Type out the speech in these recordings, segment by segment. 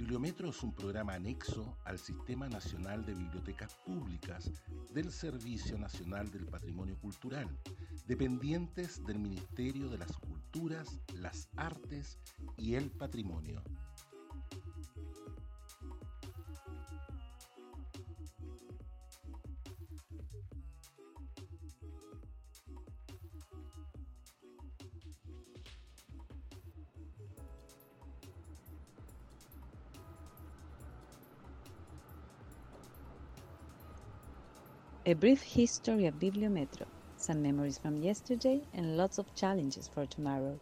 Bibliometro es un programa anexo al Sistema Nacional de Bibliotecas Públicas del Servicio Nacional del Patrimonio Cultural, dependientes del Ministerio de las Culturas, las Artes y el Patrimonio. A brief history of Bibliometro, some memories from yesterday, and lots of challenges for tomorrow.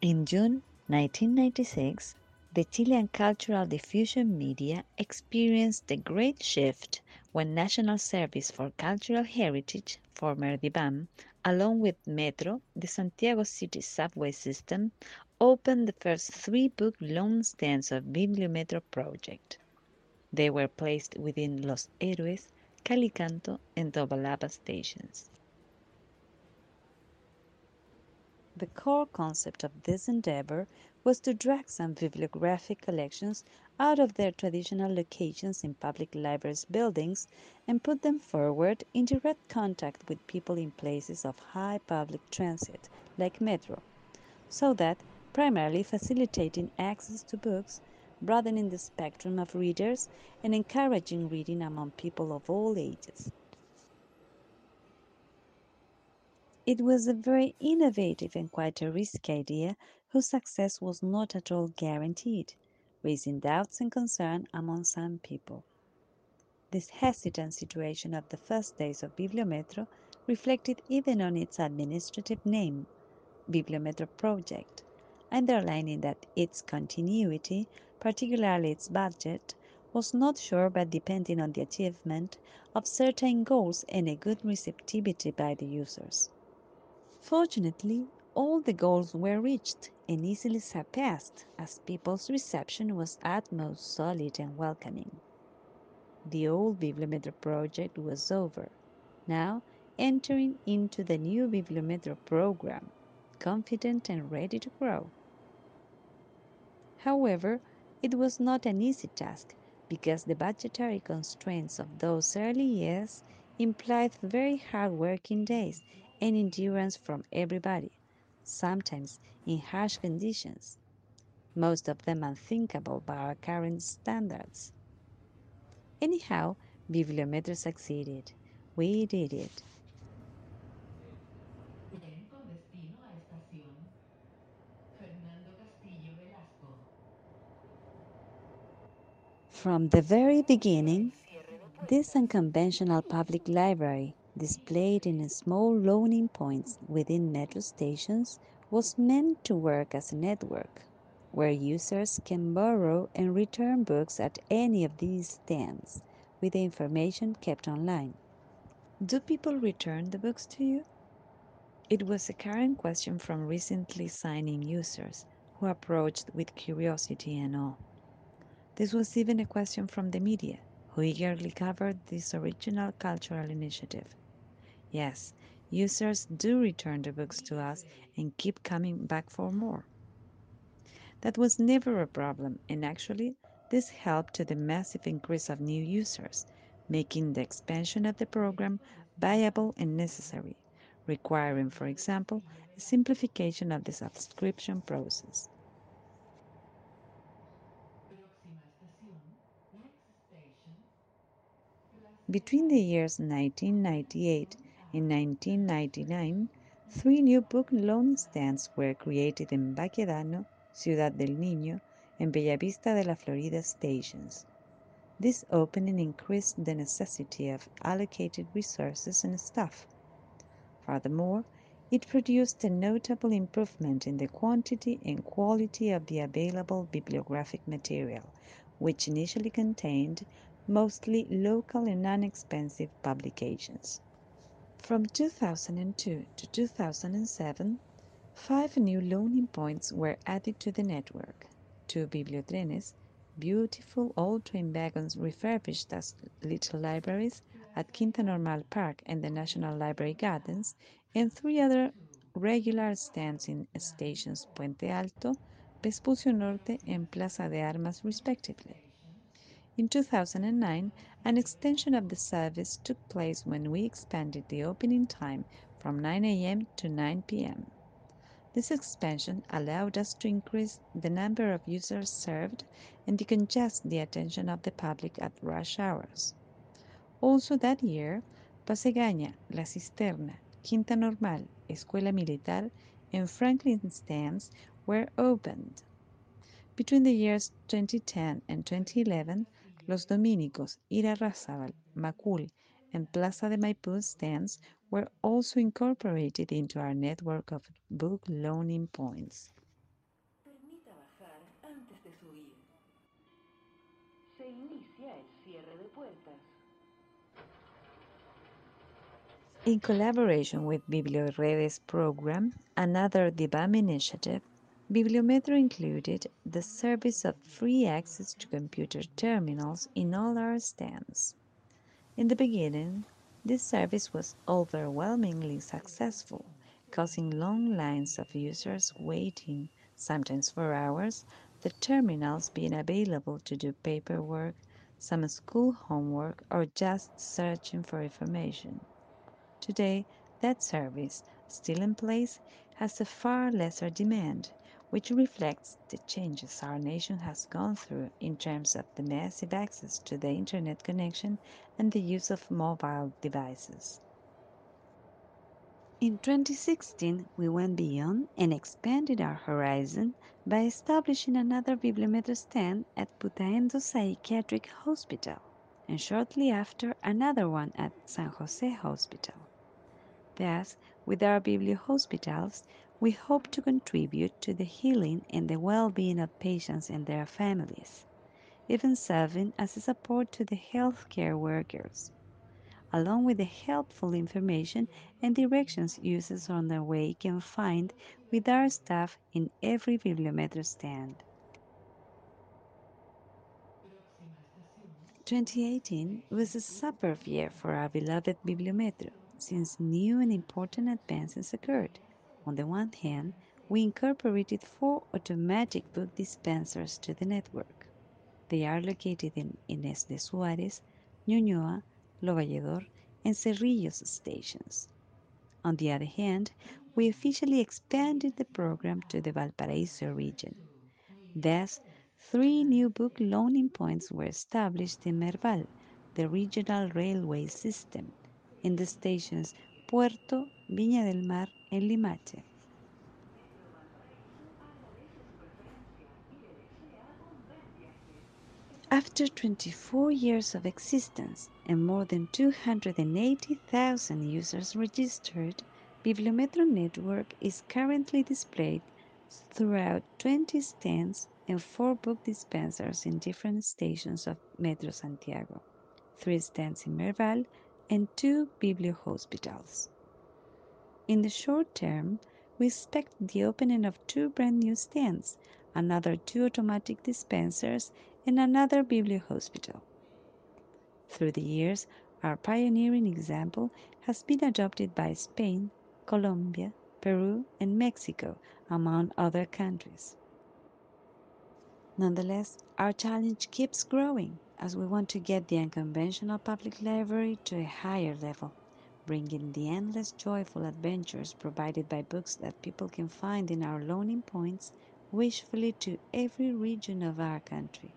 In June 1996, the Chilean cultural diffusion media experienced a great shift when National Service for Cultural Heritage, former DIBAM, along with Metro, the Santiago City subway system, opened the first three book loan stands of Bibliometro project. They were placed within Los Héroes, Cal y Canto, and Tobalaba stations. The core concept of this endeavor was to drag some bibliographic collections out of their traditional locations in public libraries buildings and put them forward in direct contact with people in places of high public transit, like Metro, so that, primarily facilitating access to books, broadening the spectrum of readers and encouraging reading among people of all ages. It was a very innovative and quite a risky idea whose success was not at all guaranteed, raising doubts and concern among some people. This hesitant situation of the first days of Bibliometro reflected even on its administrative name, Bibliometro Project, underlining that its continuity particularly its budget, was not sure but depending on the achievement of certain goals and a good receptivity by the users. Fortunately, all the goals were reached and easily surpassed as people's reception was at most solid and welcoming. The old Bibliometro project was over, now entering into the new Bibliometro program, confident and ready to grow. However, it was not an easy task because the budgetary constraints of those early years implied very hard working days and endurance from everybody, sometimes in harsh conditions, most of them unthinkable by our current standards. Anyhow, Bibliometro succeeded. We did it. From the very beginning, this unconventional public library, displayed in small loaning points within metro stations, was meant to work as a network, where users can borrow and return books at any of these stands, with the information kept online. Do people return the books to you? It was a current question from recently signing users who approached with curiosity and awe. This was even a question from the media, who eagerly covered this original cultural initiative. Yes, users do return the books to us and keep coming back for more. That was never a problem, and actually, this helped to the massive increase of new users, making the expansion of the program viable and necessary, requiring, for example, a simplification of the subscription process. Between the years 1998 and 1999, three new book loan stands were created in Baquedano, Ciudad del Niño, and Bellavista de la Florida stations. This opening increased the necessity of allocated resources and staff. Furthermore, it produced a notable improvement in the quantity and quality of the available bibliographic material, which initially contained mostly local and inexpensive publications. From 2002 to 2007, five new loaning points were added to the network. Two bibliotrenes, beautiful old train wagons refurbished as little libraries at Quinta Normal Park and the National Library Gardens, and three other regular stands in stations Puente Alto, Vespucio Norte, and Plaza de Armas, respectively. In 2009, an extension of the service took place when we expanded the opening time from 9 a.m. to 9 p.m. This expansion allowed us to increase the number of users served and decongest the attention of the public at rush hours. Also that year, Plaza Egaña, La Cisterna, Quinta Normal, Escuela Militar, and Franklin stands were opened. Between the years 2010 and 2011, Los Dominicos, Ira Irarrázaval, Macul, and Plaza de Maipú stands were also incorporated into our network of book loaning points. In collaboration with BiblioRedes program, another DIBAM initiative, Bibliometro included the service of free access to computer terminals in all our stands. In the beginning, this service was overwhelmingly successful, causing long lines of users waiting, sometimes for hours, the terminals being available to do paperwork, some school homework, or just searching for information. Today, that service, still in place, has a far lesser demand, which reflects the changes our nation has gone through in terms of the massive access to the internet connection and the use of mobile devices. In 2016, we went beyond and expanded our horizon by establishing another Bibliometro stand at Putaendo Psychiatric Hospital, and shortly after, another one at San Jose Hospital. Thus, with our Biblio hospitals, we hope to contribute to the healing and the well being of patients and their families, even serving as a support to the healthcare workers, along with the helpful information and directions users on their way can find with our staff in every Bibliometro stand. 2018 was a superb year for our beloved Bibliometro since new and important advances occurred. On the one hand, we incorporated four automatic book dispensers to the network. They are located in Inés de Suárez, Ñuñoa, Lo Valledor, and Cerrillos stations. On the other hand, we officially expanded the program to the Valparaíso region. Thus, three new book loaning points were established in Merval, the regional railway system, in the stations Puerto, Viña del Mar, and Limache. After 24 years of existence and more than 280,000 users registered, Bibliometro Network is currently displayed throughout 20 stands and 4 book dispensers in different stations of Metro Santiago, 3 stands in Merval, and 2 Biblio hospitals. In the short term, we expect the opening of two brand new stands, another two automatic dispensers, and another Biblio hospital. Through the years, our pioneering example has been adopted by Spain, Colombia, Peru, and Mexico, among other countries. Nonetheless, our challenge keeps growing as we want to get the unconventional public library to a higher level bringing the endless joyful adventures provided by books that people can find in our loaning points wishfully to every region of our country.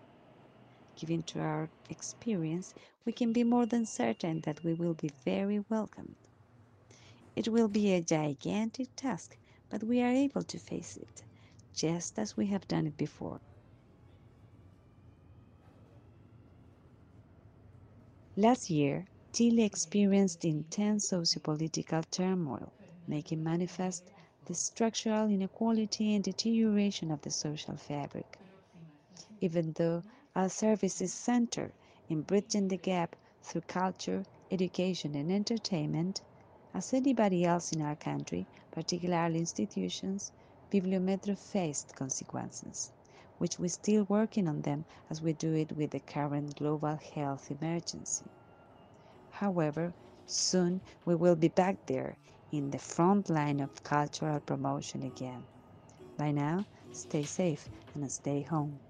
Given to our experience, we can be more than certain that we will be very welcomed. It will be a gigantic task, but we are able to face it, just as we have done it before. Last year, Chile experienced intense socio-political turmoil, making manifest the structural inequality and deterioration of the social fabric. Even though our services is centered in bridging the gap through culture, education, and entertainment, as anybody else in our country, particularly institutions, Bibliometro faced consequences, which we're still working on them as we do it with the current global health emergency. However, soon we will be back there, in the front line of cultural promotion again. By now, stay safe and stay home.